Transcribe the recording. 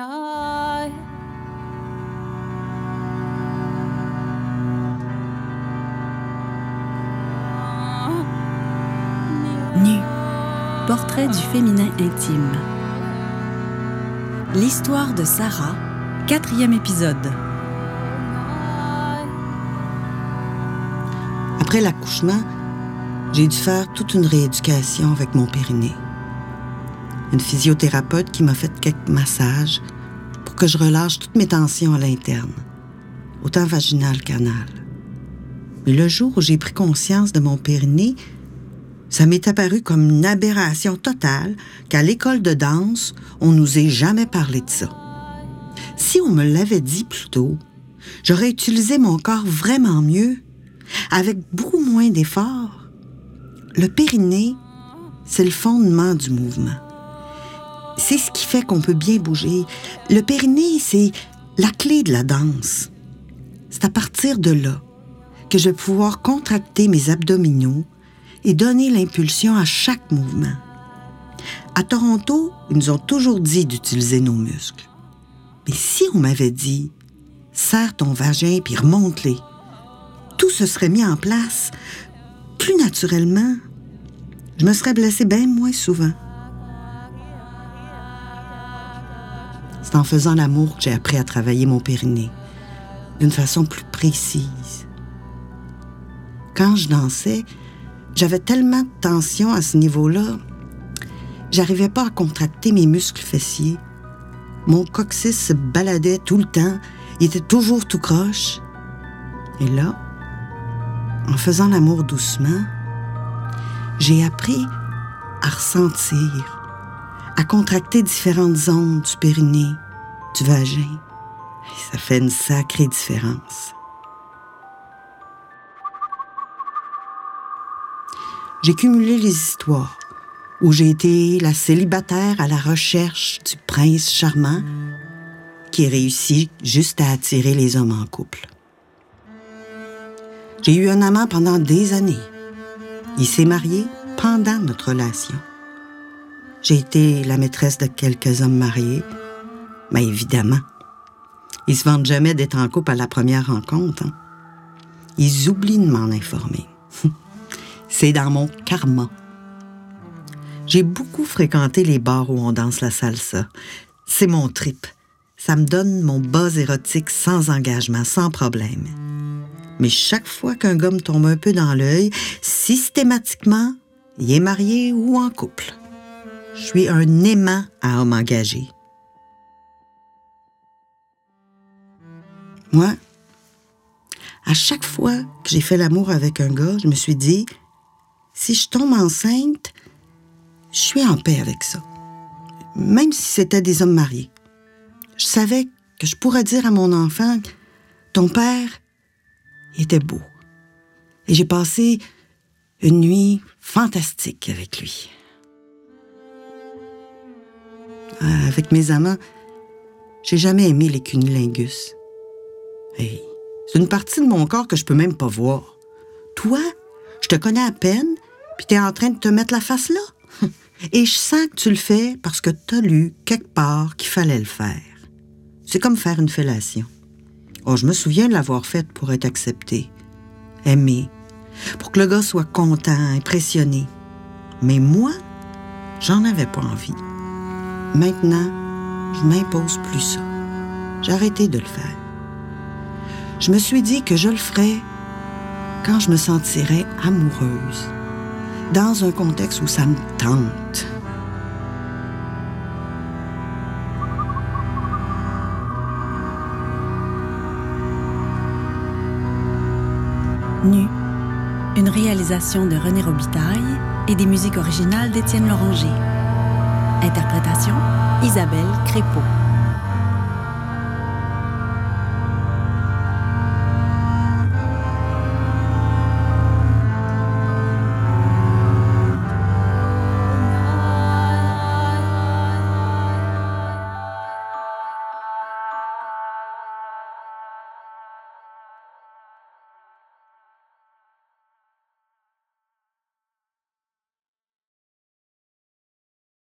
Nu. Portrait du féminin intime. L'histoire de Sarah, quatrième épisode. Après l'accouchement, j'ai dû faire toute une rééducation avec mon périnée. Une physiothérapeute qui m'a fait quelques massages pour que je relâche toutes mes tensions à l'interne, autant vaginal qu'anal. Mais le jour où j'ai pris conscience de mon périnée, ça m'est apparu comme une aberration totale qu'à l'école de danse, on nous ait jamais parlé de ça. Si on me l'avait dit plus tôt, j'aurais utilisé mon corps vraiment mieux, avec beaucoup moins d'efforts. Le périnée, c'est le fondement du mouvement. C'est ce qui fait qu'on peut bien bouger. Le périnée, c'est la clé de la danse. C'est à partir de là que je vais pouvoir contracter mes abdominaux, et donner l'impulsion à chaque mouvement. À Toronto, ils nous ont toujours dit d'utiliser nos muscles. Mais si on m'avait dit, serre ton vagin puis remonte-les, tout se serait mis en place plus naturellement. Je me serais blessée bien moins souvent. C'est en faisant l'amour que j'ai appris à travailler mon périnée d'une façon plus précise. Quand je dansais, j'avais tellement de tension à ce niveau-là, j'arrivais pas à contracter mes muscles fessiers. Mon coccyx se baladait tout le temps, il était toujours tout croche. Et là, en faisant l'amour doucement, j'ai appris à ressentir, à contracter différentes zones du périnée, du vagin. ça fait une sacrée différence. j'ai cumulé les histoires où j'ai été la célibataire à la recherche du prince charmant qui réussit juste à attirer les hommes en couple. J'ai eu un amant pendant des années. Il s'est marié pendant notre relation. J'ai été la maîtresse de quelques hommes mariés, mais évidemment, ils se vendent jamais d'être en couple à la première rencontre. Hein. Ils oublient de m'en informer. C'est dans mon karma. J'ai beaucoup fréquenté les bars où on danse la salsa. C'est mon trip. Ça me donne mon buzz érotique sans engagement, sans problème. Mais chaque fois qu'un gars tombe un peu dans l'œil, systématiquement, il est marié ou en couple. Je suis un aimant à homme engagé. Moi, à chaque fois que j'ai fait l'amour avec un gars, je me suis dit, si je tombe enceinte, je suis en paix avec ça. Même si c'était des hommes mariés. Je savais que je pourrais dire à mon enfant, ton père était beau. Et j'ai passé une nuit fantastique avec lui. Avec mes amants, j'ai jamais aimé les cunilingus. Hey, c'est une partie de mon corps que je peux même pas voir. Toi, je te connais à peine, puis tu es en train de te mettre la face là. Et je sens que tu le fais parce que tu as lu quelque part qu'il fallait le faire. C'est comme faire une fellation. Oh, je me souviens de l'avoir faite pour être acceptée, aimée, pour que le gars soit content, impressionné. Mais moi, j'en avais pas envie. Maintenant, je m'impose plus ça. J'ai de le faire. Je me suis dit que je le ferais quand je me sentirais amoureuse dans un contexte où ça me tente. Nu, une réalisation de René Robitaille et des musiques originales d'Étienne Loranger. Interprétation Isabelle Crépeau.